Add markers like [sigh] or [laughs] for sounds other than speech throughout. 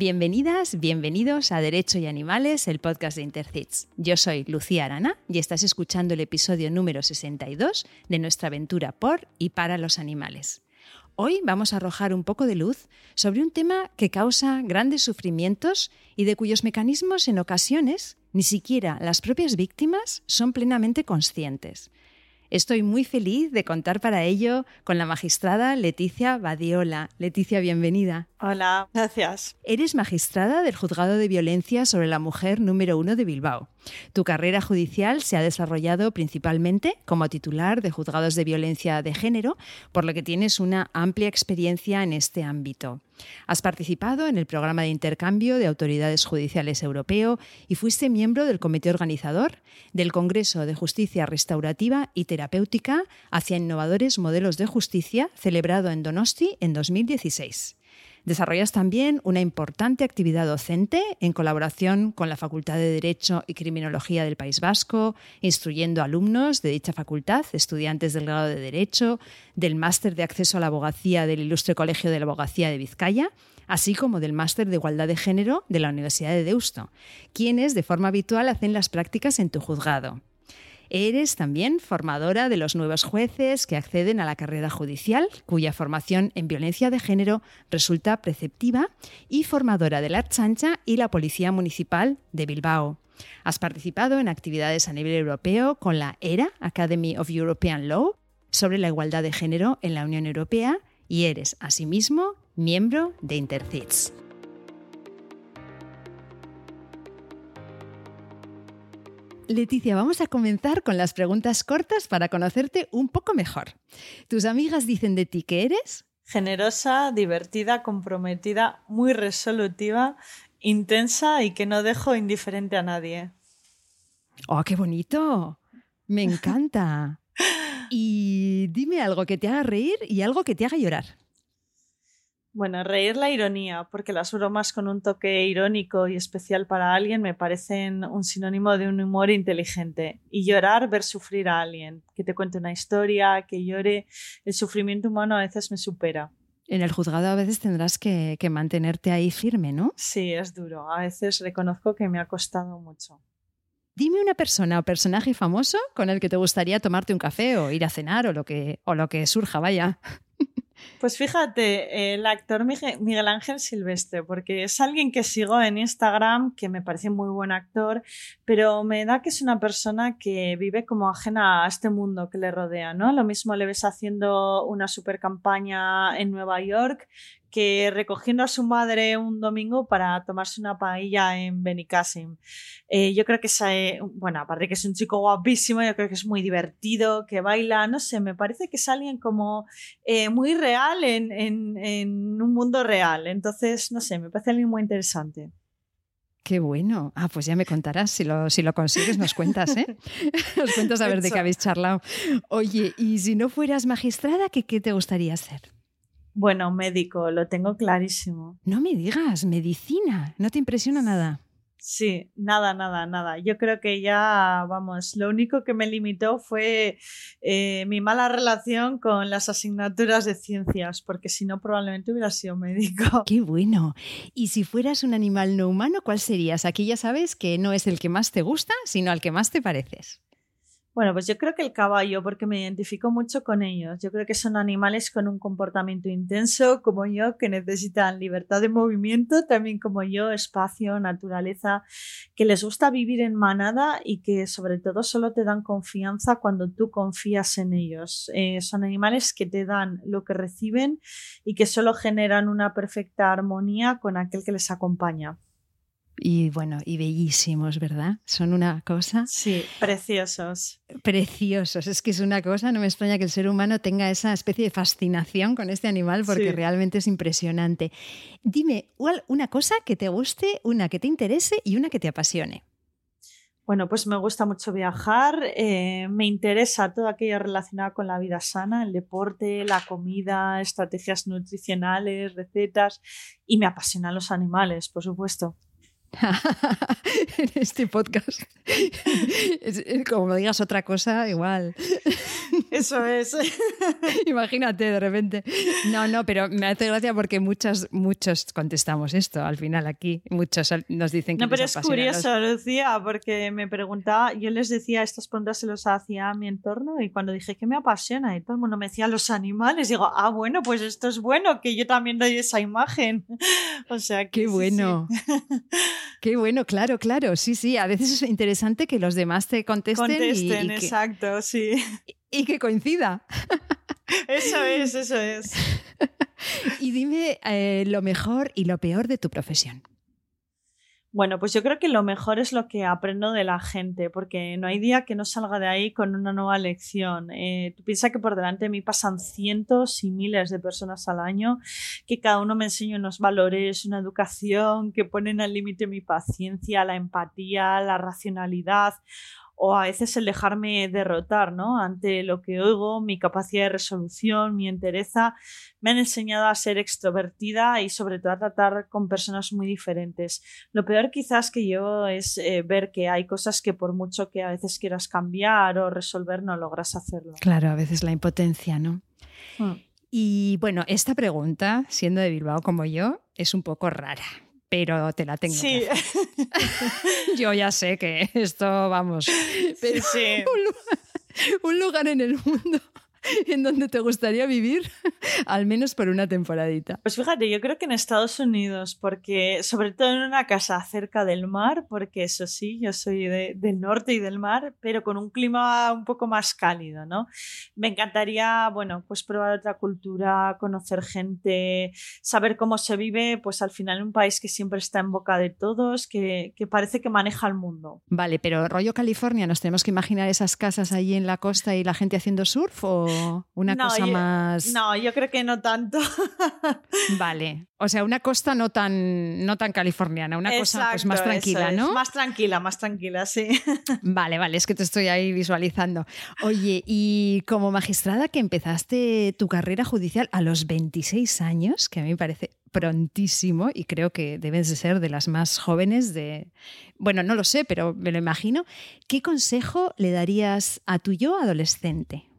Bienvenidas, bienvenidos a Derecho y Animales, el podcast de Intercits. Yo soy Lucía Arana y estás escuchando el episodio número 62 de nuestra aventura por y para los animales. Hoy vamos a arrojar un poco de luz sobre un tema que causa grandes sufrimientos y de cuyos mecanismos en ocasiones ni siquiera las propias víctimas son plenamente conscientes. Estoy muy feliz de contar para ello con la magistrada Leticia Badiola. Leticia, bienvenida. Hola, gracias. Eres magistrada del Juzgado de Violencia sobre la Mujer número uno de Bilbao. Tu carrera judicial se ha desarrollado principalmente como titular de juzgados de violencia de género, por lo que tienes una amplia experiencia en este ámbito. Has participado en el programa de intercambio de autoridades judiciales europeo y fuiste miembro del comité organizador del Congreso de Justicia Restaurativa y Terapéutica hacia innovadores modelos de justicia celebrado en Donosti en 2016. Desarrollas también una importante actividad docente en colaboración con la Facultad de Derecho y Criminología del País Vasco, instruyendo alumnos de dicha facultad, estudiantes del grado de Derecho, del máster de acceso a la abogacía del Ilustre Colegio de la Abogacía de Vizcaya, así como del máster de igualdad de género de la Universidad de Deusto, quienes de forma habitual hacen las prácticas en tu juzgado. Eres también formadora de los nuevos jueces que acceden a la carrera judicial, cuya formación en violencia de género resulta preceptiva, y formadora de la Archancha y la Policía Municipal de Bilbao. Has participado en actividades a nivel europeo con la ERA, Academy of European Law, sobre la igualdad de género en la Unión Europea y eres, asimismo, miembro de Intercits. Leticia, vamos a comenzar con las preguntas cortas para conocerte un poco mejor. ¿Tus amigas dicen de ti que eres? Generosa, divertida, comprometida, muy resolutiva, intensa y que no dejo indiferente a nadie. ¡Oh, qué bonito! Me encanta. [laughs] Y dime algo que te haga reír y algo que te haga llorar. Bueno, reír la ironía, porque las bromas con un toque irónico y especial para alguien me parecen un sinónimo de un humor inteligente. Y llorar, ver sufrir a alguien, que te cuente una historia, que llore. El sufrimiento humano a veces me supera. En el juzgado a veces tendrás que, que mantenerte ahí firme, ¿no? Sí, es duro. A veces reconozco que me ha costado mucho. Dime una persona o personaje famoso con el que te gustaría tomarte un café o ir a cenar o lo que, o lo que surja, vaya. Pues fíjate, el actor Miguel Ángel Silvestre, porque es alguien que sigo en Instagram, que me parece muy buen actor, pero me da que es una persona que vive como ajena a este mundo que le rodea, ¿no? Lo mismo le ves haciendo una super campaña en Nueva York que recogiendo a su madre un domingo para tomarse una paella en Benicassim. Eh, yo creo que es, eh, bueno, aparte que es un chico guapísimo, yo creo que es muy divertido, que baila, no sé, me parece que es alguien como eh, muy real en, en, un mundo real. Entonces, no sé, me parece alguien muy interesante. Qué bueno. Ah, pues ya me contarás. Si lo, si lo consigues, nos cuentas, ¿eh? [laughs] nos cuentas a ver de qué habéis charlado. Oye, y si no fueras magistrada, ¿qué, qué te gustaría hacer? Bueno, médico, lo tengo clarísimo. No me digas, medicina, ¿no te impresiona nada? Sí, nada, nada, nada. Yo creo que ya, vamos, lo único que me limitó fue eh, mi mala relación con las asignaturas de ciencias, porque si no probablemente hubiera sido médico. Qué bueno. Y si fueras un animal no humano, ¿cuál serías? Aquí ya sabes que no es el que más te gusta, sino al que más te pareces. Bueno, pues yo creo que el caballo, porque me identifico mucho con ellos. Yo creo que son animales con un comportamiento intenso, como yo, que necesitan libertad de movimiento, también como yo, espacio, naturaleza, que les gusta vivir en manada y que sobre todo solo te dan confianza cuando tú confías en ellos. Eh, son animales que te dan lo que reciben y que solo generan una perfecta armonía con aquel que les acompaña y bueno, y bellísimos, ¿verdad? Son una cosa. Sí, preciosos. Preciosos. Es que es una cosa, no me extraña que el ser humano tenga esa especie de fascinación con este animal porque realmente es impresionante. Dime, una cosa que te guste, una que te interese y una que te apasione. Bueno, pues me gusta mucho viajar, eh, me interesa todo aquello relacionado con la vida sana, el deporte, la comida, estrategias nutricionales, recetas y me apasionan los animales, por supuesto. [laughs] en este podcast. como me digas otra cosa, igual. Eso es. [laughs] Imagínate de repente. No, no, pero me hace gracia porque muchos, muchos contestamos esto al final aquí. Muchos nos dicen que No, pero es curioso, Lucía, porque me preguntaba, yo les decía, estas preguntas se los hacía a mi entorno y cuando dije que me apasiona y todo el mundo me decía los animales, digo, ah, bueno, pues esto es bueno, que yo también doy esa imagen. [laughs] o sea, que, Qué bueno. Qué bueno, claro, claro. Sí, sí. A veces es interesante que los demás te contesten. Contesten, exacto, sí. Y, que coincida. Eso es, eso es. [laughs] y dime eh, lo mejor y lo peor de tu profesión. Bueno, pues yo creo que lo mejor es lo que aprendo de la gente, porque no hay día que no salga de ahí con una nueva lección. Eh, tú piensas que por delante de mí pasan cientos y miles de personas al año, que cada uno me enseña unos valores, una educación, que ponen al límite mi paciencia, la empatía, la racionalidad o a veces el dejarme derrotar, ¿no? Ante lo que oigo, mi capacidad de resolución, mi entereza, me han enseñado a ser extrovertida y sobre todo a tratar con personas muy diferentes. Lo peor quizás que yo es eh, ver que hay cosas que por mucho que a veces quieras cambiar o resolver no logras hacerlo. Claro, a veces la impotencia, ¿no? Hmm. Y bueno, esta pregunta, siendo de Bilbao como yo, es un poco rara pero te la tengo. Sí. [laughs] Yo ya sé que esto, vamos, pero sí. [laughs] un lugar en el mundo [laughs] en donde te gustaría vivir, [laughs] al menos por una temporadita. Pues fíjate, yo creo que en Estados Unidos, porque sobre todo en una casa cerca del mar, porque eso sí, yo soy del norte y del mar, pero con un clima un poco más cálido, ¿no? Me encantaría, bueno, pues probar otra cultura, conocer gente, saber cómo se vive, pues al final un país que siempre está en boca de todos, que, que parece que maneja el mundo. Vale, pero rollo California, ¿nos tenemos que imaginar esas casas allí en la costa y la gente haciendo surf o una cosa más. No, yo creo que no tanto. [laughs] vale. O sea, una costa no tan, no tan californiana, una cosa pues, más tranquila, ¿no? Más tranquila, más tranquila, sí. [laughs] Vale, vale, es que te estoy ahí visualizando. Oye, y como magistrada que empezaste tu carrera judicial a los 26 años, que a mí me parece prontísimo y creo que debes de ser de las más jóvenes de... Bueno, no lo sé, pero me lo imagino. ¿Qué consejo le darías a tu yo adolescente?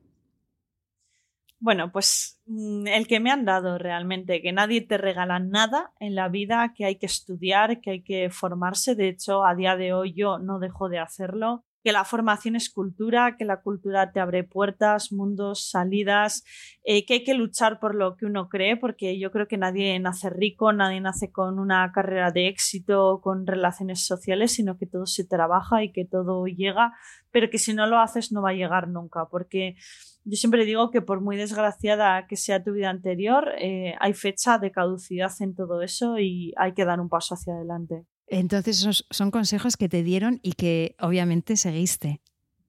Bueno, pues mm, el que me han dado realmente, que nadie te regala nada en la vida, que hay que estudiar, que hay que formarse. De hecho, a día de hoy yo no dejo de hacerlo. Que la formación es cultura, que la cultura te abre puertas, mundos, salidas, eh, que hay que luchar por lo que uno cree, porque yo creo que nadie nace rico, nadie nace con una carrera de éxito, con relaciones sociales, sino que todo se trabaja y que todo llega, pero que si no lo haces no va a llegar nunca, porque yo siempre digo que por muy desgraciada que sea tu vida anterior, eh, hay fecha de caducidad en todo eso y hay que dar un paso hacia adelante. Entonces, esos son consejos que te dieron y que obviamente seguiste.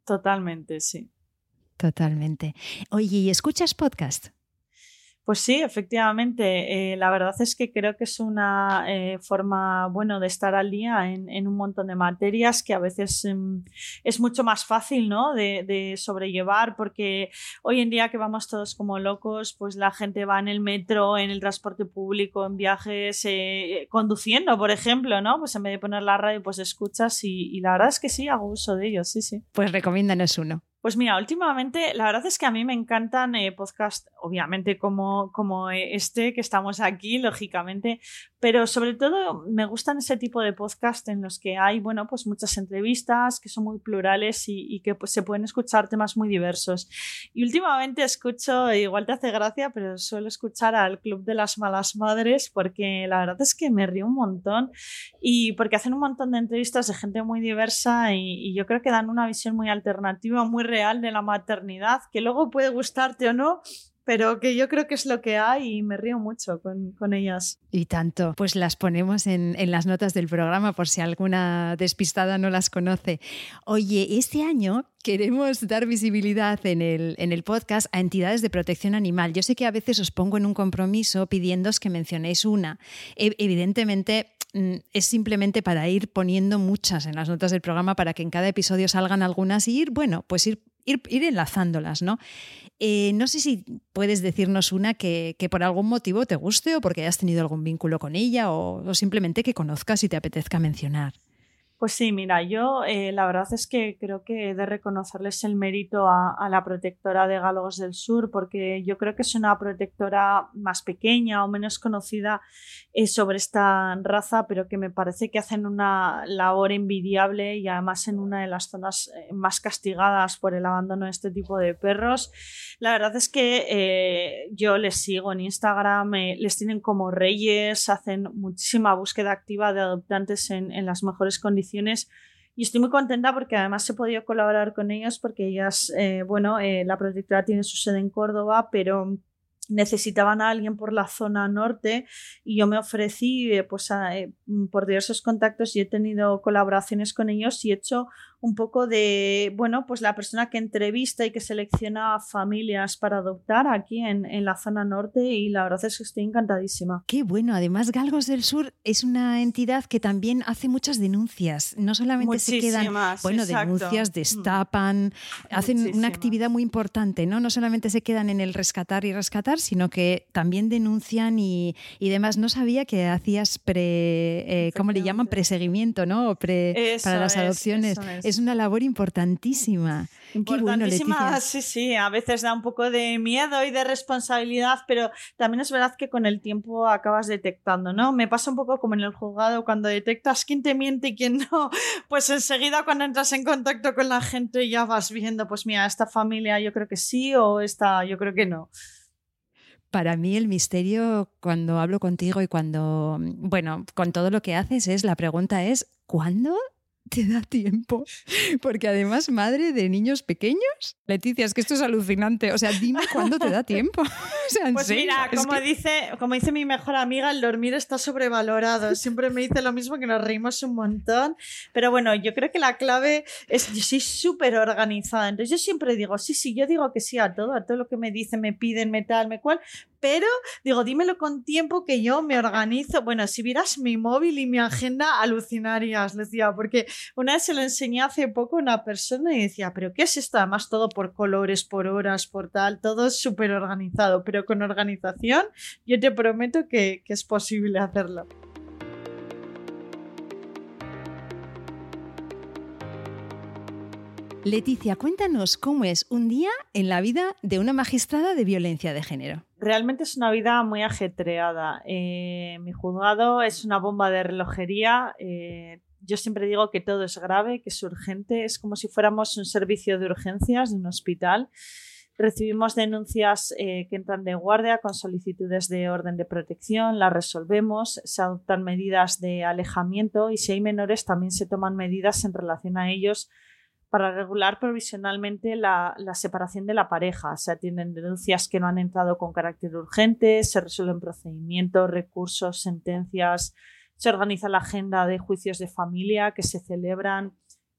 Totalmente, sí. Totalmente. Oye, ¿y escuchas podcast? Pues sí, efectivamente. Eh, la verdad es que creo que es una eh, forma, bueno, de estar al día en, un montón de materias que a veces em, es mucho más fácil, ¿no? De, sobrellevar porque hoy en día que vamos todos como locos, pues la gente va en el metro, en el transporte público, en viajes, eh, conduciendo, por ejemplo, ¿no? Pues en vez de poner la radio, pues escuchas y, y la verdad es que sí, hago uso de ellos, sí, sí. Pues recomiéndanos uno. Pues mira, últimamente la verdad es que a mí me encantan eh, podcasts, obviamente como, como este que estamos aquí, lógicamente, pero sobre todo me gustan ese tipo de podcast en los que hay, bueno, pues muchas entrevistas que son muy plurales y, que pues, se pueden escuchar temas muy diversos. Y últimamente escucho, igual te hace gracia, pero suelo escuchar al Club de las Malas Madres porque la verdad es que me río un montón y porque hacen un montón de entrevistas de gente muy diversa y, y yo creo que dan una visión muy alternativa, muy real de la maternidad, que luego puede gustarte o no, pero que yo creo que es lo que hay y me río mucho con, ellas. Y tanto, pues las ponemos en, las notas del programa por si alguna despistada no las conoce. Oye, este año queremos dar visibilidad en el, en el podcast a entidades de protección animal. Yo sé que a veces os pongo en un compromiso pidiéndoos que mencionéis una. E, evidentemente, es simplemente para ir poniendo muchas en las notas del programa para que en cada episodio salgan algunas y ir, bueno, pues ir ir, enlazándolas, ¿no? Eh, no sé si puedes decirnos una que, por algún motivo te guste o porque hayas tenido algún vínculo con ella o, simplemente que conozcas y te apetezca mencionar. Pues sí, mira, yo eh, la verdad es que creo que he de reconocerles el mérito a, la protectora de Galgos del Sur, porque yo creo que es una protectora más pequeña o menos conocida eh, sobre esta raza, pero que me parece que hacen una labor envidiable y además en una de las zonas eh, más castigadas por el abandono de este tipo de perros. La verdad es que yo les sigo en Instagram, les tienen como reyes, hacen muchísima búsqueda activa de adoptantes en las mejores condiciones y estoy muy contenta porque además he podido colaborar con ellas porque ellas, eh, bueno, eh, la protectora tiene su sede en Córdoba, pero necesitaban a alguien por la zona norte y yo me ofrecí eh, pues por diversos contactos y he tenido colaboraciones con ellos y he hecho un poco de, bueno, pues la persona que entrevista y que selecciona familias para adoptar aquí en, en, la zona norte y la verdad es que estoy encantadísima. Qué bueno, además Galgos del Sur es una entidad que también hace muchas denuncias, no solamente se quedan, bueno, denuncias, mm. destapan, hacen una actividad muy importante, ¿no? No solamente se quedan en el rescatar y rescatar, sino que también denuncian y, y demás. No sabía que hacías pre, eh, ¿cómo le llaman? Preseguimiento, ¿no? Pre, para las adopciones es una labor importantísima. Importantísima, sí, sí. A veces da un poco de miedo y de responsabilidad, pero también es verdad que con el tiempo acabas detectando, ¿no? Me pasa un poco como en el juzgado, cuando detectas quién te miente y quién no, [laughs] pues enseguida cuando entras en contacto con la gente ya vas viendo, pues mira, esta familia yo creo que sí o esta yo creo que no. Para mí el misterio cuando hablo contigo y cuando, bueno, con todo lo que haces es, la pregunta es, ¿cuándo te da tiempo. Porque además, madre de niños pequeños, Leticia, es que esto es alucinante. O sea, dime cuándo te da tiempo. [laughs] [laughs] pues mira, como, dice, como dice mi mejor amiga, el dormir está sobrevalorado. Siempre me dice lo mismo que nos reímos un montón. Pero bueno, yo creo que la clave es, yo soy súper organizada. Entonces yo siempre digo, sí, sí, yo digo que sí a todo, a todo lo que me dicen, me piden, me tal, me cual, pero digo, dímelo con tiempo que yo me organizo. Bueno, si vieras mi móvil y mi agenda, alucinarías, decía, porque una vez se lo enseñé hace poco a una persona y decía, pero ¿qué es esto? Además, todo por colores, por horas, por tal, todo súper organizado, pero con organización yo te prometo que, que es posible hacerlo. Leticia, cuéntanos cómo es un día en la vida de una magistrada de violencia de género. Realmente es una vida muy ajetreada. Eh, mi juzgado es una bomba de relojería. Eh, yo siempre digo que todo es grave, que es urgente. Es como si fuéramos un servicio de urgencias de un hospital. Recibimos denuncias eh, que entran de guardia con solicitudes de orden de protección, las resolvemos, se adoptan medidas de alejamiento y si hay menores también se toman medidas en relación a ellos para regular provisionalmente la, separación de la pareja. Se atienden denuncias que no han entrado con carácter urgente, se resuelven procedimientos, recursos, sentencias, se organiza la agenda de juicios de familia que se celebran,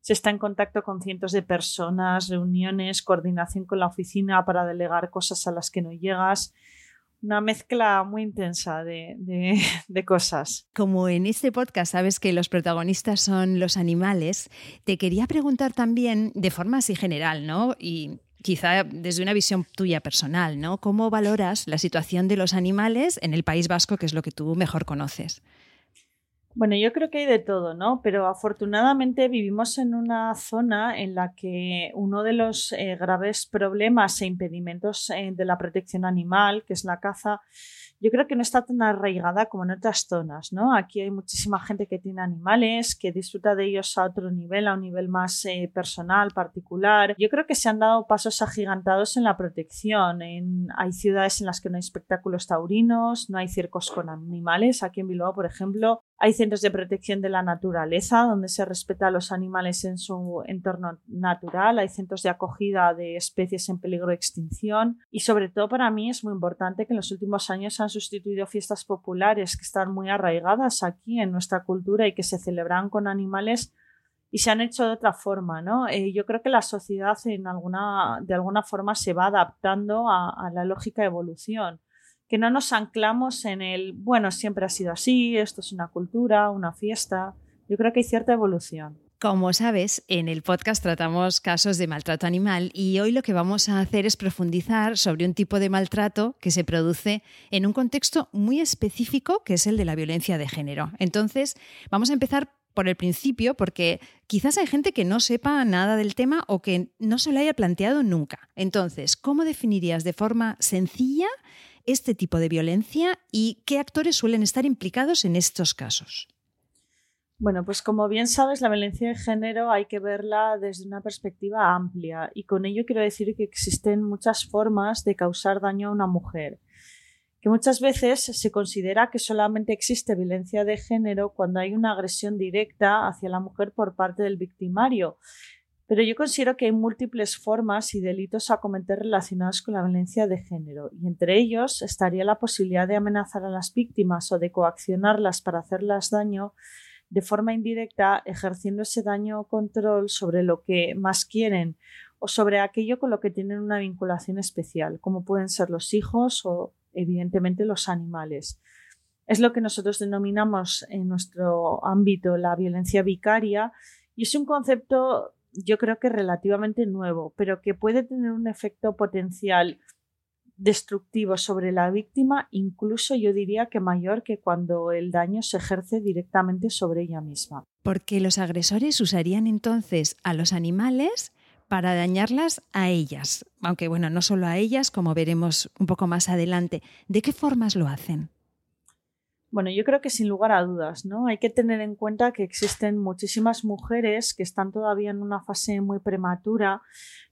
se está en contacto con cientos de personas, reuniones, coordinación con la oficina para delegar cosas a las que no llegas una mezcla muy intensa [laughs] de, cosas. Como en este podcast sabes que los protagonistas son los animales, te quería preguntar también, de forma así general, ¿no? Y quizá desde una visión tuya personal, ¿no? ¿Cómo valoras la situación de los animales en el País Vasco, que es lo que tú mejor conoces? Bueno, yo creo que hay de todo, ¿no? Pero afortunadamente vivimos en una zona en la que uno de los eh, graves problemas e impedimentos eh, de la protección animal, que es la caza, yo creo que no está tan arraigada como en otras zonas, ¿no? Aquí hay muchísima gente que tiene animales, que disfruta de ellos a otro nivel, a un nivel más eh, personal, particular. Yo creo que se han dado pasos agigantados en la protección. hay ciudades en las que no hay espectáculos taurinos, no hay circos con animales. Aquí en Bilbao, por ejemplo, hay centros de protección de la naturaleza donde se respeta a los animales en su entorno natural. Hay centros de acogida de especies en peligro de extinción. Y sobre todo para mí es muy importante que en los últimos años han sustituido fiestas populares que están muy arraigadas aquí en nuestra cultura y que se celebran con animales y se han hecho de otra forma, ¿no? Eh, yo creo que la sociedad de alguna forma se va adaptando a, a la lógica evolución que no nos anclamos en el, bueno, siempre ha sido así, esto es una cultura, una fiesta. Yo creo que hay cierta evolución. Como sabes, en el podcast tratamos casos de maltrato animal y hoy lo que vamos a hacer es profundizar sobre un tipo de maltrato que se produce en un contexto muy específico que es el de la violencia de género. Entonces, vamos a empezar por el principio, porque quizás hay gente que no sepa nada del tema o que no se lo haya planteado nunca. Entonces, ¿cómo definirías de forma sencilla este tipo de violencia y qué actores suelen estar implicados en estos casos? Bueno, pues como bien sabes, la violencia de género hay que verla desde una perspectiva amplia y con ello quiero decir que existen muchas formas de causar daño a una mujer que muchas veces se considera que solamente existe violencia de género cuando hay una agresión directa hacia la mujer por parte del victimario. Pero yo considero que hay múltiples formas y delitos a cometer relacionados con la violencia de género, y entre ellos estaría la posibilidad de amenazar a las víctimas o de coaccionarlas para hacerlas daño de forma indirecta, ejerciendo ese daño o control sobre lo que más quieren o sobre aquello con lo que tienen una vinculación especial, como pueden ser los hijos o evidentemente los animales. Es lo que nosotros denominamos en nuestro ámbito la violencia vicaria y es un concepto yo creo que relativamente nuevo, pero que puede tener un efecto potencial destructivo sobre la víctima, incluso yo diría que mayor que cuando el daño se ejerce directamente sobre ella misma. Porque los agresores usarían entonces a los animales para dañarlas a ellas. Aunque bueno, no solo a ellas, como veremos un poco más adelante. ¿De qué formas lo hacen? Bueno, yo creo que sin lugar a dudas, ¿no? Hay que tener en cuenta que existen muchísimas mujeres que están todavía en una fase muy prematura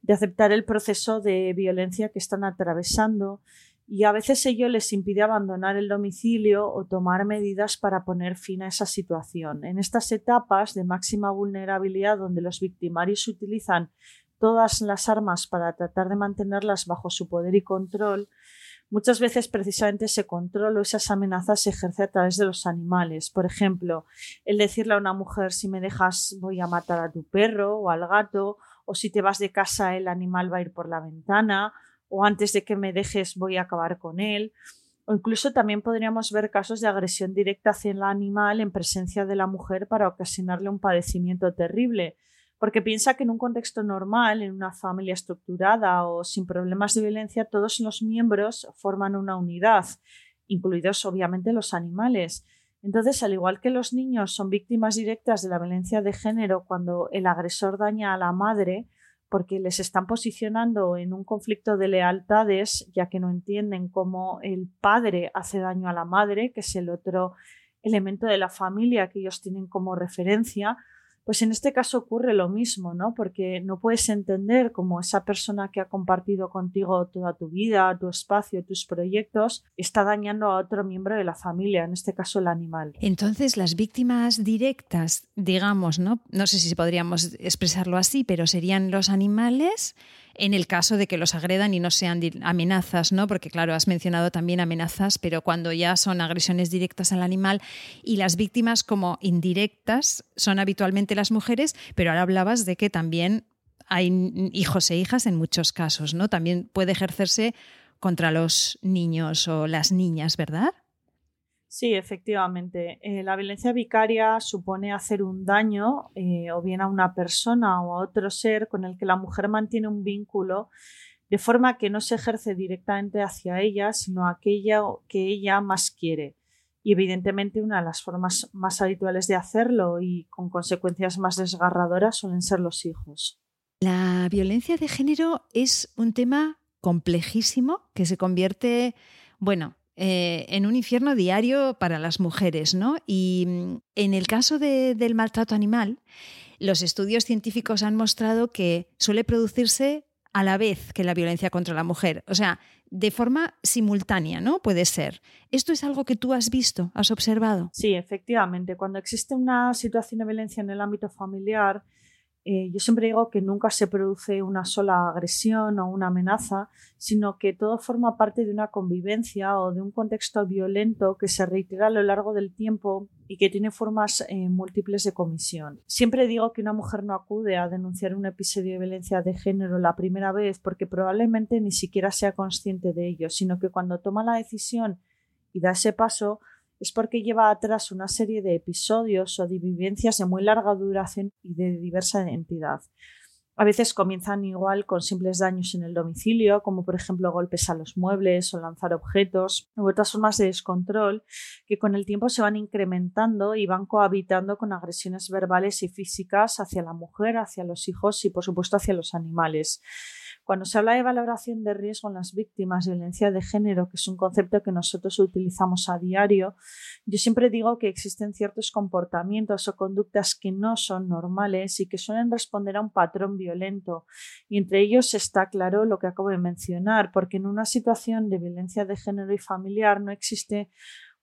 de aceptar el proceso de violencia que están atravesando y a veces ello les impide abandonar el domicilio o tomar medidas para poner fin a esa situación. En estas etapas de máxima vulnerabilidad donde los victimarios utilizan todas las armas para tratar de mantenerlas bajo su poder y control, muchas veces precisamente ese control o esas amenazas se ejerce a través de los animales. Por ejemplo, el decirle a una mujer si me dejas voy a matar a tu perro o al gato, o si te vas de casa el animal va a ir por la ventana, o antes de que me dejes voy a acabar con él. O incluso también podríamos ver casos de agresión directa hacia el animal en presencia de la mujer para ocasionarle un padecimiento terrible porque piensa que en un contexto normal, en una familia estructurada o sin problemas de violencia, todos los miembros forman una unidad, incluidos obviamente los animales. Entonces, al igual que los niños son víctimas directas de la violencia de género cuando el agresor daña a la madre, porque les están posicionando en un conflicto de lealtades, ya que no entienden cómo el padre hace daño a la madre, que es el otro elemento de la familia que ellos tienen como referencia, pues en este caso ocurre lo mismo, ¿no? Porque no puedes entender cómo esa persona que ha compartido contigo toda tu vida, tu espacio, tus proyectos, está dañando a otro miembro de la familia, en este caso el animal. Entonces, las víctimas directas, digamos, ¿no? No sé si podríamos expresarlo así, pero serían los animales en el caso de que los agredan y no sean amenazas, ¿no? Porque claro, has mencionado también amenazas, pero cuando ya son agresiones directas al animal y las víctimas como indirectas son habitualmente las mujeres, pero ahora hablabas de que también hay hijos e hijas en muchos casos, ¿no? También puede ejercerse contra los niños o las niñas, ¿verdad? Sí, efectivamente. Eh, la violencia vicaria supone hacer un daño eh, o bien a una persona o a otro ser con el que la mujer mantiene un vínculo de forma que no se ejerce directamente hacia ella, sino aquella que ella más quiere. Y evidentemente una de las formas más habituales de hacerlo y con consecuencias más desgarradoras suelen ser los hijos. La violencia de género es un tema complejísimo que se convierte, bueno, eh, en un infierno diario para las mujeres, ¿no? Y mm, en el caso del maltrato animal, los estudios científicos han mostrado que suele producirse a la vez que la violencia contra la mujer, o sea, de forma simultánea, ¿no? Puede ser. ¿Esto es algo que tú has visto, has observado? Sí, efectivamente. Cuando existe una situación de violencia en el ámbito familiar, eh, yo siempre digo que nunca se produce una sola agresión o una amenaza, sino que todo forma parte de una convivencia o de un contexto violento que se reitera a lo largo del tiempo y que tiene formas eh, múltiples de comisión. Siempre digo que una mujer no acude a denunciar un episodio de violencia de género la primera vez porque probablemente ni siquiera sea consciente de ello, sino que cuando toma la decisión y da ese paso, es porque lleva atrás una serie de episodios o de vivencias de muy larga duración y de diversa entidad. A veces comienzan igual con simples daños en el domicilio, como por ejemplo golpes a los muebles o lanzar objetos, u otras formas de descontrol que con el tiempo se van incrementando y van cohabitando con agresiones verbales y físicas hacia la mujer, hacia los hijos y por supuesto hacia los animales. Cuando se habla de valoración de riesgo en las víctimas de violencia de género, que es un concepto que nosotros utilizamos a diario, yo siempre digo que existen ciertos comportamientos o conductas que no son normales y que suelen responder a un patrón violento. Y entre ellos está claro lo que acabo de mencionar, porque en una situación de violencia de género y familiar no existe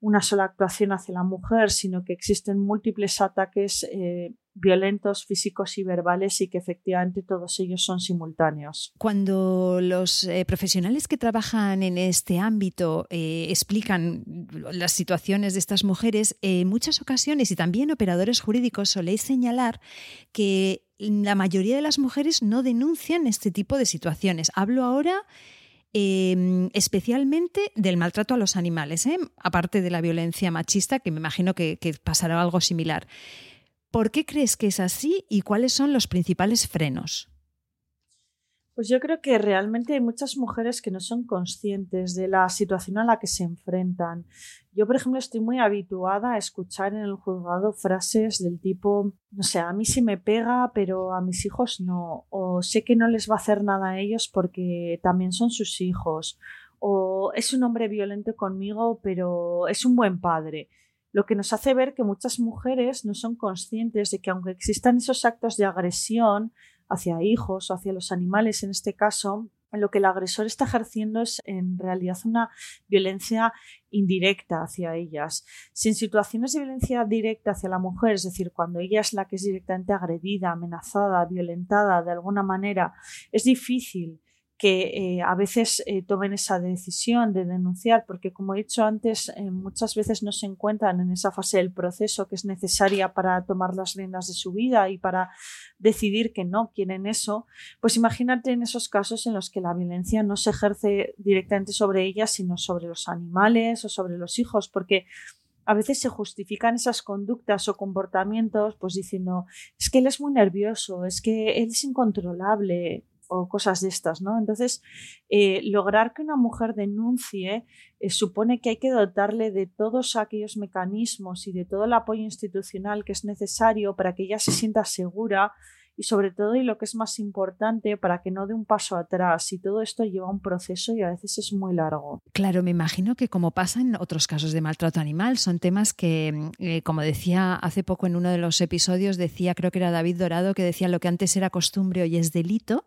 una sola actuación hacia la mujer, sino que existen múltiples ataques eh, violentos, físicos y verbales y que efectivamente todos ellos son simultáneos. Cuando los eh, profesionales que trabajan en este ámbito eh, explican las situaciones de estas mujeres, en muchas ocasiones y también operadores jurídicos soléis señalar que la mayoría de las mujeres no denuncian este tipo de situaciones. Hablo ahora Em, especialmente del maltrato a los animales, ¿eh? aparte de la violencia machista, que me imagino que, que pasará algo similar. ¿Por qué crees que es así y cuáles son los principales frenos? Pues yo creo que realmente hay muchas mujeres que no son conscientes de la situación a la que se enfrentan. Yo, por ejemplo, estoy muy habituada a escuchar en el juzgado frases del tipo, no sé, a mí sí me pega, pero a mis hijos no, o sé que no les va a hacer nada a ellos porque también son sus hijos, o es un hombre violento conmigo, pero es un buen padre lo que nos hace ver que muchas mujeres no son conscientes de que aunque existan esos actos de agresión, hacia hijos o hacia los animales en este caso, lo que el agresor está ejerciendo es en realidad una violencia indirecta hacia ellas. Si en situaciones de violencia directa hacia la mujer, es decir, cuando ella es la que es directamente agredida, amenazada, violentada de alguna manera, es difícil que eh, a veces eh, tomen esa decisión de denunciar, porque como he dicho antes, eh, muchas veces no se encuentran en esa fase del proceso que es necesaria para tomar las riendas de su vida y para decidir que no quieren eso, pues imagínate en esos casos en los que la violencia no se ejerce directamente sobre ellas, sino sobre los animales o sobre los hijos, porque a veces se justifican esas conductas o comportamientos pues diciendo es que él es muy nervioso, es que él es incontrolable, o cosas de estas, ¿no? Entonces, eh, lograr que una mujer denuncie eh, supone que hay que dotarle de todos aquellos mecanismos y de todo el apoyo institucional que es necesario para que ella se sienta segura y sobre todo y lo que es más importante para que no dé un paso atrás y todo esto lleva un proceso y a veces es muy largo. Claro, me imagino que como pasa en otros casos de maltrato animal, son temas que, eh, como decía hace poco en uno de los episodios, decía, creo que era David Dorado, que decía lo que antes era costumbre hoy es delito.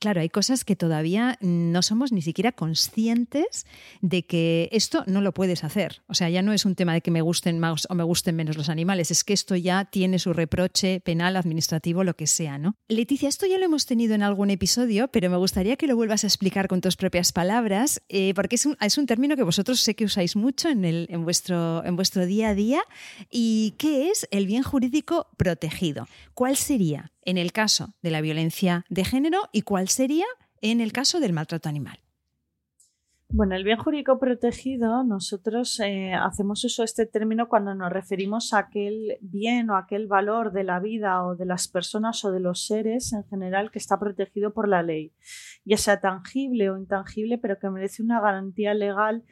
Claro, hay cosas que todavía no somos ni siquiera conscientes de que esto no lo puedes hacer. O sea, ya no es un tema de que me gusten más o me gusten menos los animales, es que esto ya tiene su reproche penal, administrativo, lo que sea. Leticia, esto ya lo hemos tenido en algún episodio, pero me gustaría que lo vuelvas a explicar con tus propias palabras, eh, porque es un, término que vosotros sé que usáis mucho en, vuestro, en vuestro día a día. ¿Y qué es el bien jurídico protegido? ¿Cuál sería en el caso de la violencia de género y cuál sería en el caso del maltrato animal? Bueno, el bien jurídico protegido, nosotros eh, hacemos uso de este término cuando nos referimos a aquel bien o aquel valor de la vida o de las personas o de los seres en general que está protegido por la ley, ya sea tangible o intangible, pero que merece una garantía legal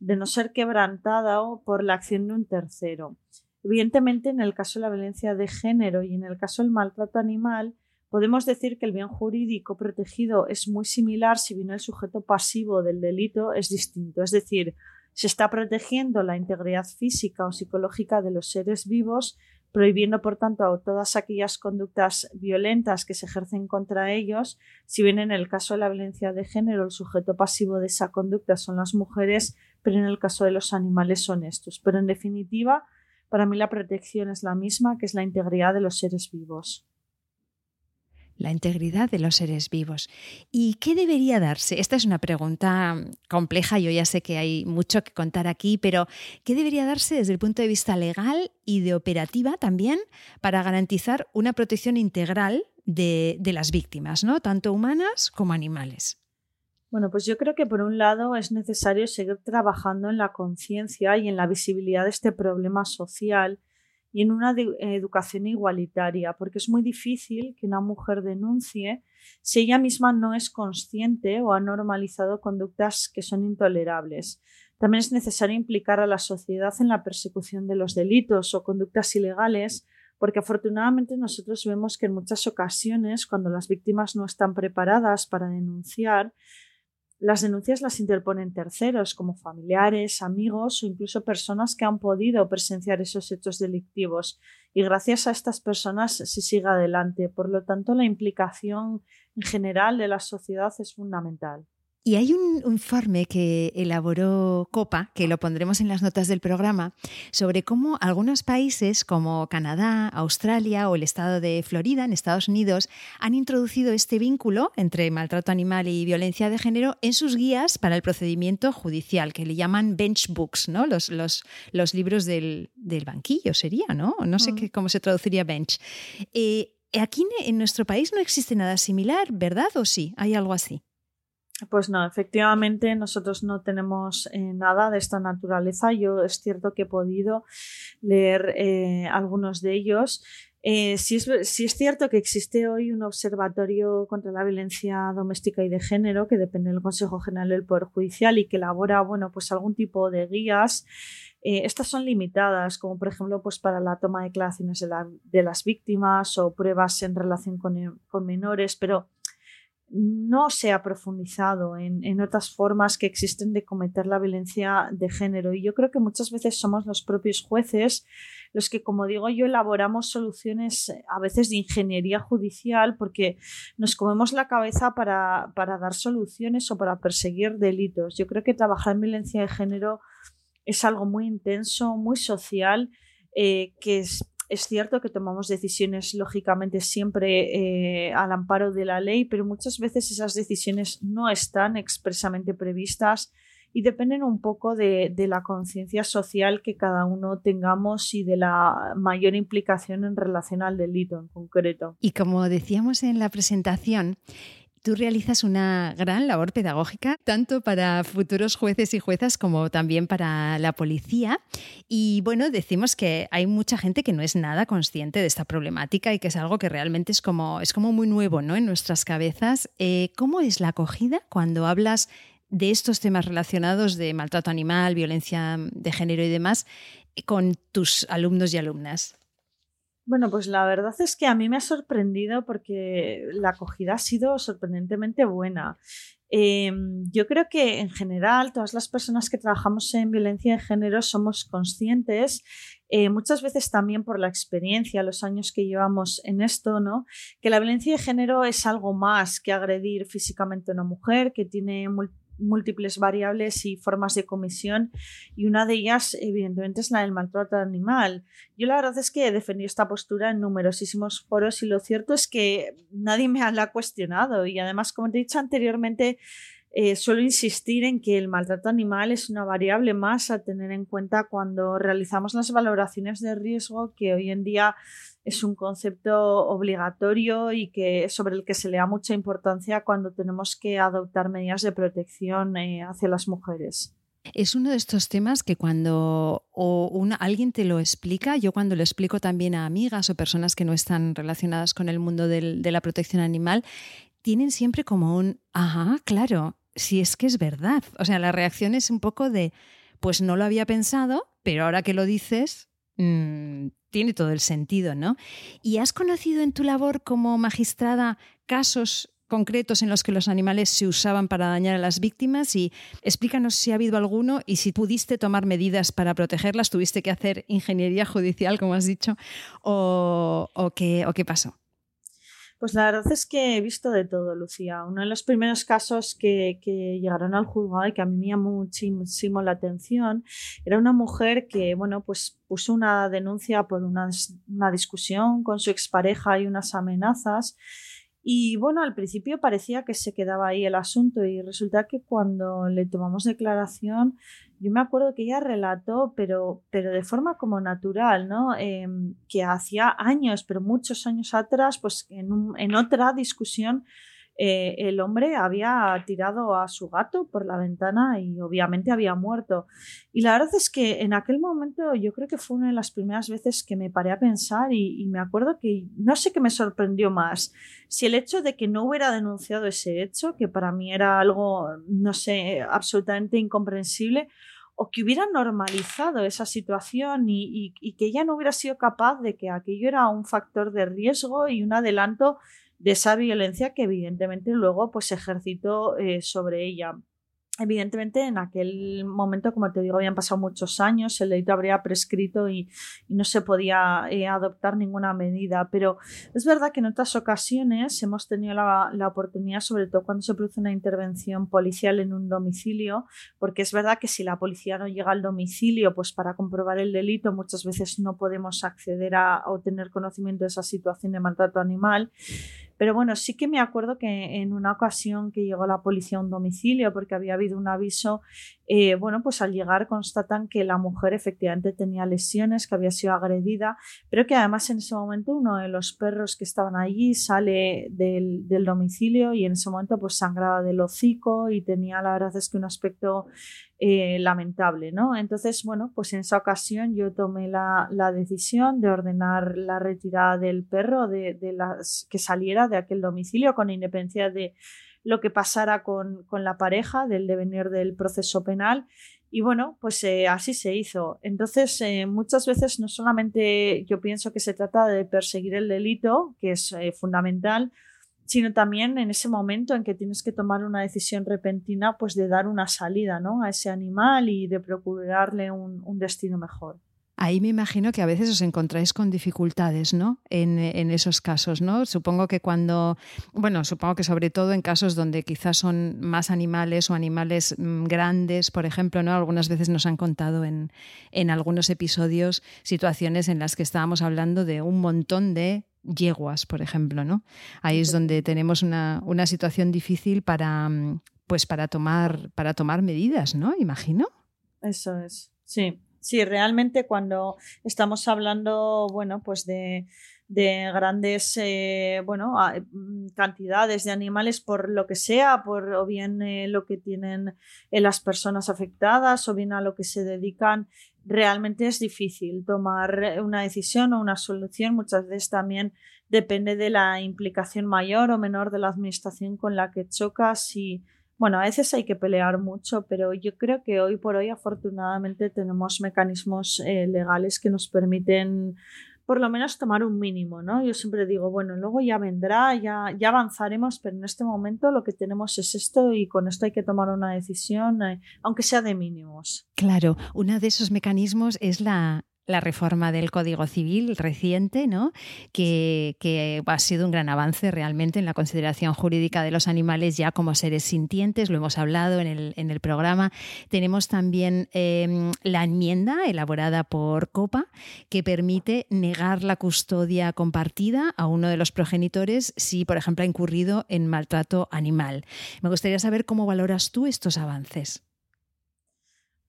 de no ser quebrantada por la acción de un tercero. Evidentemente, en el caso de la violencia de género y en el caso del maltrato animal, Podemos decir que el bien jurídico protegido es muy similar si bien el sujeto pasivo del delito es distinto, es decir, se está protegiendo la integridad física o psicológica de los seres vivos, prohibiendo por tanto todas aquellas conductas violentas que se ejercen contra ellos, si bien en el caso de la violencia de género el sujeto pasivo de esa conducta son las mujeres, pero en el caso de los animales son estos. Pero en definitiva, para mí la protección es la misma, que es la integridad de los seres vivos la integridad de los seres vivos. ¿Y qué debería darse? Esta es una pregunta compleja, yo ya sé que hay mucho que contar aquí, pero ¿qué debería darse desde el punto de vista legal y de operativa también para garantizar una protección integral de, las víctimas, ¿no? tanto humanas como animales? Bueno, pues yo creo que por un lado es necesario seguir trabajando en la conciencia y en la visibilidad de este problema social y en una educación igualitaria, porque es muy difícil que una mujer denuncie si ella misma no es consciente o ha normalizado conductas que son intolerables. También es necesario implicar a la sociedad en la persecución de los delitos o conductas ilegales, porque afortunadamente nosotros vemos que en muchas ocasiones, cuando las víctimas no están preparadas para denunciar, las denuncias las interponen terceros, como familiares, amigos o incluso personas que han podido presenciar esos hechos delictivos. Y gracias a estas personas se sigue adelante. Por lo tanto, la implicación en general de la sociedad es fundamental. Y hay un informe que elaboró COPA, que lo pondremos en las notas del programa, sobre cómo algunos países como Canadá, Australia o el estado de Florida, en Estados Unidos, han introducido este vínculo entre maltrato animal y violencia de género en sus guías para el procedimiento judicial, que le llaman bench books, ¿no? los, los, los libros del, del, banquillo sería, ¿no? No sé mm. qué, cómo se traduciría bench. Eh, aquí en nuestro país no existe nada similar, ¿verdad? ¿O sí? ¿Hay algo así? Pues no, efectivamente nosotros no tenemos eh, nada de esta naturaleza. Yo es cierto que he podido leer eh, algunos de ellos. Eh, sí, es, cierto que existe hoy un observatorio contra la violencia doméstica y de género que depende del Consejo General del Poder Judicial y que elabora bueno, pues algún tipo de guías. estas son limitadas, como por ejemplo pues para la toma de declaraciones de, de las víctimas o pruebas en relación con, con menores, pero no se ha profundizado en, otras formas que existen de cometer la violencia de género. Y yo creo que muchas veces somos los propios jueces los que, como digo yo, elaboramos soluciones eh, a veces de ingeniería judicial porque nos comemos la cabeza para, dar soluciones o para perseguir delitos. Yo creo que trabajar en violencia de género es algo muy intenso, muy social, eh, que es es cierto que tomamos decisiones, lógicamente, siempre eh, al amparo de la ley, pero muchas veces esas decisiones no están expresamente previstas y dependen un poco de, de la conciencia social que cada uno tengamos y de la mayor implicación en relación al delito en concreto. Y como decíamos en la presentación, Tú realizas una gran labor pedagógica, tanto para futuros jueces y juezas como también para la policía. Y bueno, decimos que hay mucha gente que no es nada consciente de esta problemática y que es algo que realmente es como, es como muy nuevo ¿no? en nuestras cabezas. Eh, ¿Cómo es la acogida cuando hablas de estos temas relacionados de maltrato animal, violencia de género y demás con tus alumnos y alumnas? Bueno, pues la verdad es que a mí me ha sorprendido porque la acogida ha sido sorprendentemente buena. Em, yo creo que en general todas las personas que trabajamos en violencia de género somos conscientes, eh, muchas veces también por la experiencia, los años que llevamos en esto, ¿no? Que la violencia de género es algo más que agredir físicamente a una mujer, que tiene múltiples variables y formas de comisión y una de ellas evidentemente es la del maltrato animal. Yo la verdad es que he defendido esta postura en numerosísimos foros y lo cierto es que nadie me la ha cuestionado y además como te he dicho anteriormente eh, suelo insistir en que el maltrato animal es una variable más a tener en cuenta cuando realizamos las valoraciones de riesgo que hoy en día es un concepto obligatorio y que sobre el que se le da mucha importancia cuando tenemos que adoptar medidas de protección eh, hacia las mujeres. Es uno de estos temas que cuando o alguien te lo explica, yo cuando lo explico también a amigas o personas que no están relacionadas con el mundo de la protección animal, tienen siempre como un, ajá, claro, si es que es verdad. O sea, la reacción es un poco de, pues no lo había pensado, pero ahora que lo dices, mm, tiene todo el sentido, ¿no? ¿Y has conocido en tu labor como magistrada casos concretos en los que los animales se usaban para dañar a las víctimas y explícanos si ha habido alguno y si pudiste tomar medidas para protegerlas, tuviste que hacer ingeniería judicial, como has dicho, o, qué, o qué pasó. Pues la verdad es que he visto de todo, Lucía. Uno de los primeros casos que, llegaron al juzgado y que a mí me llamó muchísimo la atención era una mujer que, bueno, pues puso una denuncia por una, una discusión con su expareja y unas amenazas. Y bueno, al principio parecía que se quedaba ahí el asunto y resulta que cuando le tomamos declaración, yo me acuerdo que ella relató, pero, pero de forma como natural, ¿no? Em, que hacía años, pero muchos años atrás, pues en, en otra discusión, eh, el hombre había tirado a su gato por la ventana y obviamente había muerto. Y la verdad es que en aquel momento yo creo que fue una de las primeras veces que me paré a pensar y, me acuerdo que no sé qué me sorprendió más, si el hecho de que no hubiera denunciado ese hecho, que para mí era algo, no sé, absolutamente incomprensible, o que hubiera normalizado esa situación y, que ella no hubiera sido capaz de que aquello era un factor de riesgo y un adelanto de esa violencia que evidentemente luego pues ejercitó eh, sobre ella. Evidentemente, en aquel momento, como te digo, habían pasado muchos años, el delito habría prescrito y, no se podía eh, adoptar ninguna medida. Pero es verdad que en otras ocasiones hemos tenido la, la, oportunidad, sobre todo cuando se produce una intervención policial en un domicilio, porque es verdad que si la policía no llega al domicilio, pues para comprobar el delito muchas veces no podemos acceder a, o tener conocimiento de esa situación de maltrato animal. Pero bueno, sí que me acuerdo que en una ocasión que llegó la policía a un domicilio porque había habido un aviso, eh, bueno, pues al llegar constatan que la mujer efectivamente tenía lesiones, que había sido agredida, pero que además en ese momento uno de los perros que estaban allí sale del, del domicilio y en ese momento pues sangraba del hocico y tenía la verdad es que un aspecto eh, lamentable, ¿no? Entonces, bueno, pues en esa ocasión yo tomé la, decisión de ordenar la retirada del perro de, las que saliera de aquel domicilio con independencia de lo que pasara con, la pareja, del devenir del proceso penal. Y bueno, pues eh, así se hizo. Entonces, eh, muchas veces no solamente yo pienso que se trata de perseguir el delito, que es fundamental, sino también en ese momento en que tienes que tomar una decisión repentina, pues de dar una salida ¿no? a ese animal y de procurarle un, destino mejor. Ahí me imagino que a veces os encontráis con dificultades, ¿no? En, en, esos casos, ¿no? Supongo que cuando, bueno, supongo que sobre todo en casos donde quizás son más animales o animales mm, grandes, por ejemplo, ¿no? Algunas veces nos han contado en, en algunos episodios situaciones en las que estábamos hablando de un montón de yeguas, por ejemplo, ¿no? Ahí es donde tenemos una, una situación difícil para, mm, pues para tomar, para tomar medidas, ¿no? Imagino. Eso es, sí. Sí, realmente cuando estamos hablando, bueno, pues de, de grandes eh, bueno, mm, cantidades de animales por lo que sea, por o bien eh, lo que tienen eh, las personas afectadas o bien a lo que se dedican realmente es difícil tomar eh, una decisión o una solución. Muchas veces también depende de la implicación mayor o menor de la administración con la que chocas y bueno, a veces hay que pelear mucho, pero yo creo que hoy por hoy afortunadamente tenemos mecanismos eh, legales que nos permiten por lo menos tomar un mínimo, ¿no? Yo siempre digo, bueno, luego ya vendrá, ya, ya avanzaremos, pero en este momento lo que tenemos es esto y con esto hay que tomar una decisión, eh, aunque sea de mínimos. Claro, uno de esos mecanismos es la, la reforma del Código Civil reciente, ¿no? Que, que, ha sido un gran avance realmente en la consideración jurídica de los animales ya como seres sintientes, lo hemos hablado en el, en el programa. Tenemos también em, la enmienda elaborada por COPA que permite negar la custodia compartida a uno de los progenitores si, por ejemplo, ha incurrido en maltrato animal. Me gustaría saber cómo valoras tú estos avances.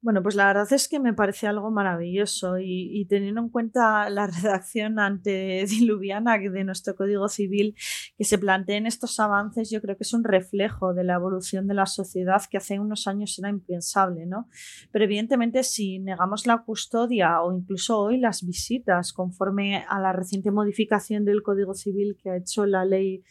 Bueno, pues la verdad es que me parece algo maravilloso y, teniendo en cuenta la [laughs] redacción antediluviana de nuestro Código Civil que se planteen estos avances, yo creo que es un reflejo de la evolución de la sociedad que hace unos años era impensable, ¿no? Pero evidentemente si negamos la custodia o incluso hoy las visitas conforme a la reciente modificación del Código Civil que ha hecho la ley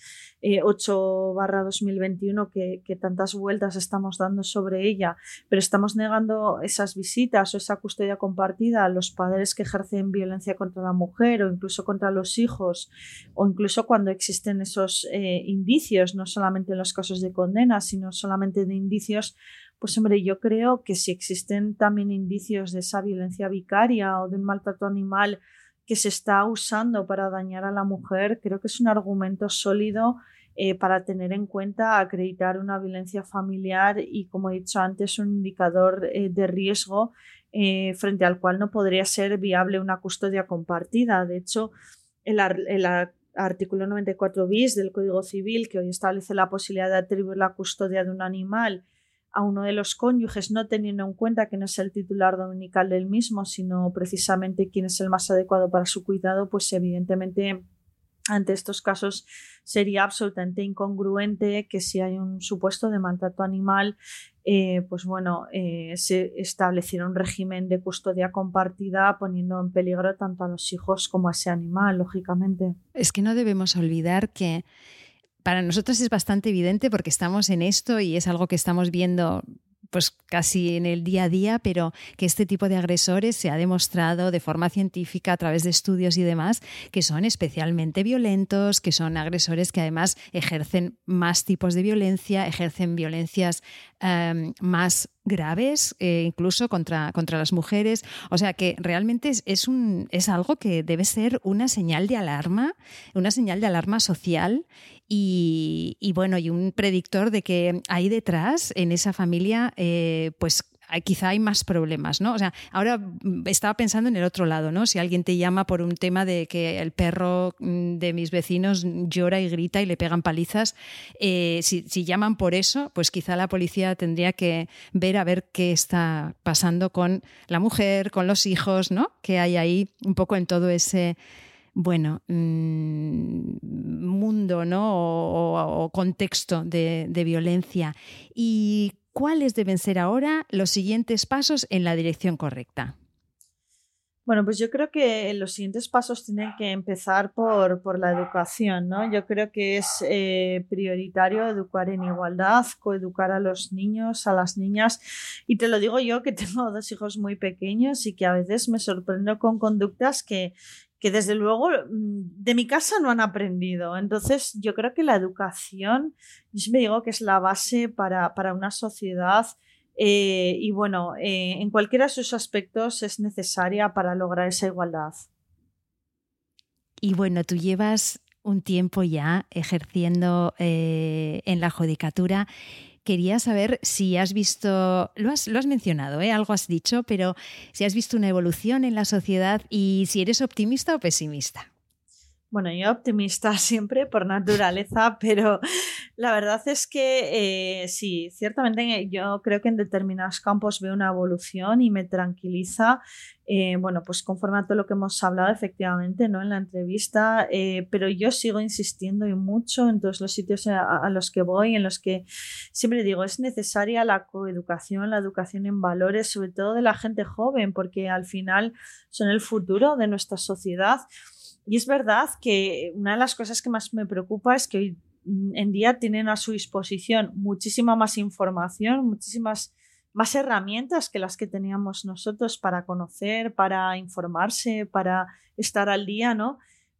8 eh, 2021 que, que tantas vueltas estamos dando sobre ella, pero estamos negando esas visitas o esa custodia compartida a los padres que ejercen violencia contra la mujer o incluso contra los hijos o incluso cuando existen esos eh, indicios, no solamente en los casos de condena, sino solamente de indicios, pues hombre, yo creo que si existen también indicios de esa violencia vicaria o de un maltrato animal que se está usando para dañar a la mujer, creo que es un argumento sólido eh, para tener en cuenta acreditar una violencia familiar y, como he dicho antes, un indicador eh, de riesgo eh, frente al cual no podría ser viable una custodia compartida. De hecho, el, el artículo 94 bis del Código Civil, que hoy establece la posibilidad de atribuir la custodia de un animal a uno de los cónyuges, no teniendo en cuenta que no es el titular dominical del mismo, sino precisamente quién es el más adecuado para su cuidado, pues evidentemente ante estos casos sería absolutamente incongruente que si hay un supuesto de maltrato animal, eh, pues bueno, eh, se estableciera un régimen de custodia compartida poniendo en peligro tanto a los hijos como a ese animal, lógicamente. Es que no debemos olvidar que para nosotros es bastante evidente porque estamos en esto y es algo que estamos viendo pues casi en el día a día, pero que este tipo de agresores se ha demostrado de forma científica a través de estudios y demás que son especialmente violentos, que son agresores que además ejercen más tipos de violencia, ejercen violencias em, más graves, eh, incluso contra, contra las mujeres. O sea que realmente es, un, es algo que debe ser una señal de alarma, una señal de alarma social y, bueno, y un predictor de que ahí detrás, en esa familia, eh, pues quizá hay más problemas, ¿no? O sea, ahora estaba pensando en el otro lado, ¿no? Si alguien te llama por un tema de que el perro mm, de mis vecinos llora y grita y le pegan palizas, eh, si, llaman por eso, pues quizá la policía tendría que ver a ver qué está pasando con la mujer, con los hijos, ¿no? Que hay ahí un poco en todo ese bueno, mm, mundo ¿no? o, contexto de, violencia. ¿Y cuáles deben ser ahora los siguientes pasos en la dirección correcta? Bueno, pues yo creo que los siguientes pasos tienen que empezar por, por la educación, ¿no? Yo creo que es eh, prioritario educar en igualdad, coeducar a los niños, a las niñas. Y te lo digo yo que [laughs] tengo dos hijos muy pequeños y que a veces me sorprendo con conductas que, que desde luego mm, de mi casa no han aprendido. Entonces, yo creo que la educación, yo siempre digo que es la base para, una sociedad eh, y bueno, eh, en cualquiera de sus aspectos es necesaria para lograr esa igualdad. Y bueno, tú llevas un tiempo ya ejerciendo eh, en la judicatura quería saber si has visto, lo has, lo has mencionado, ¿eh? algo has dicho, pero si has visto una evolución en la sociedad y si eres optimista o pesimista. Bueno, yo optimista [laughs] siempre por naturaleza, pero la verdad es que eh, sí, ciertamente yo creo que en determinados campos veo una evolución y me tranquiliza, eh, bueno, pues conforme a todo lo que hemos hablado efectivamente ¿no? en la entrevista, eh, pero yo sigo insistiendo y mucho en todos los sitios a, los que voy, en los que siempre digo, es necesaria la coeducación, la educación en valores, sobre todo de la gente joven, porque al final son el futuro de nuestra sociedad. Y es verdad que una de las cosas que más me preocupa es que hoy en día tienen a su disposición muchísima más información, muchísimas más herramientas que las que teníamos nosotros para conocer, para informarse, para estar al día, ¿no?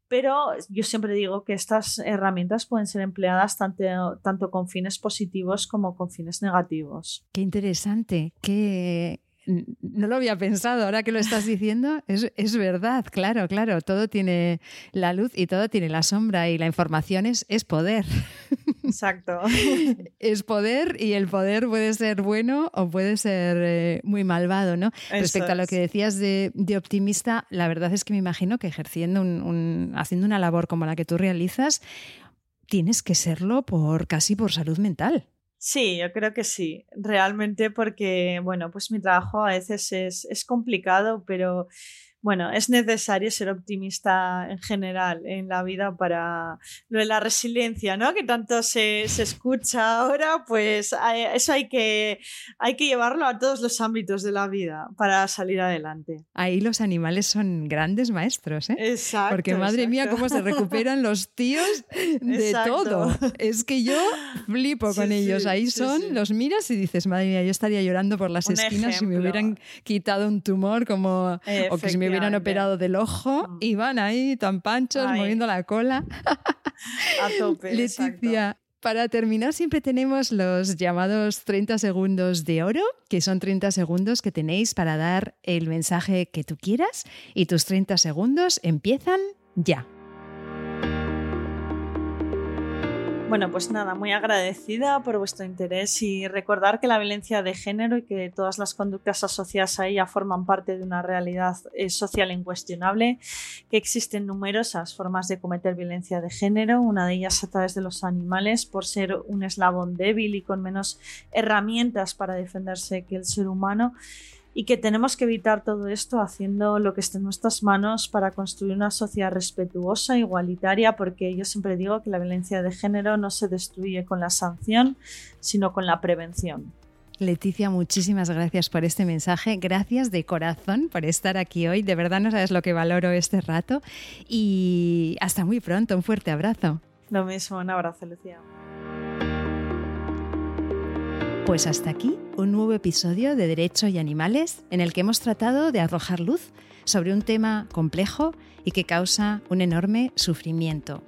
Pero yo siempre digo que estas herramientas pueden ser empleadas tanto, tanto con fines positivos como con fines negativos. Qué interesante, qué, no lo había pensado, ahora que lo estás diciendo, es, verdad, claro, claro, todo tiene la luz y todo tiene la sombra y la información es, poder. Exacto. [laughs] es poder y el poder puede ser bueno o puede ser eh, muy malvado, ¿no? Respecto a lo que decías de, optimista, la verdad es que me imagino que ejerciendo un, haciendo una labor como la que tú realizas, tienes que serlo por casi por salud mental. Sí, yo creo que sí, realmente porque, bueno, pues mi trabajo a veces es, es complicado, pero bueno, es necesario ser optimista en general en la vida para lo de la resiliencia, ¿no? Que tanto se, escucha ahora, pues eso hay que, hay que llevarlo a todos los ámbitos de la vida para salir adelante. Ahí los animales son grandes maestros, ¿eh? Exacto. Porque madre mía, cómo se recuperan los tíos de todo. Es que yo flipo con ellos. Ahí son, los miras y dices, madre mía, yo estaría llorando por las esquinas si me hubieran quitado un tumor como o que si me hubieran operado del ojo mm. y van ahí tan panchos, moviendo la cola. A tope. [laughs] Leticia, para terminar, siempre tenemos los llamados 30 segundos de oro, que son 30 segundos que tenéis para dar el mensaje que tú quieras y tus 30 segundos empiezan ya. Bueno, pues nada, muy agradecida por vuestro interés y recordar que la violencia de género y que todas las conductas asociadas a ella forman parte de una realidad eh, social incuestionable, que existen numerosas formas de cometer violencia de género, una de ellas a través de los animales por ser un eslabón débil y con menos herramientas para defenderse que el ser humano y que tenemos que evitar todo esto haciendo lo que esté en nuestras manos para construir una sociedad respetuosa, igualitaria, porque yo siempre digo que la violencia de género no se destruye con la sanción, sino con la prevención. Leticia, muchísimas gracias por este mensaje. Gracias de corazón por estar aquí hoy. De verdad no sabes lo que valoro este rato. Y hasta muy pronto. Un fuerte abrazo. Lo mismo, un abrazo, Lucía. Pues hasta aquí un nuevo episodio de Derecho y Animales en el que hemos tratado de arrojar luz sobre un tema complejo y que causa un enorme sufrimiento.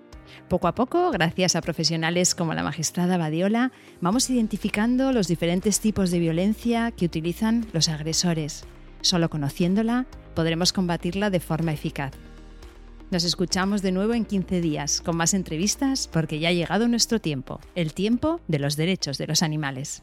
Poco a poco, gracias a profesionales como la magistrada Badiola, vamos identificando los diferentes tipos de violencia que utilizan los agresores. Solo conociéndola podremos combatirla de forma eficaz. Nos escuchamos de nuevo en 15 días con más entrevistas porque ya ha llegado nuestro tiempo, el tiempo de los derechos de los animales.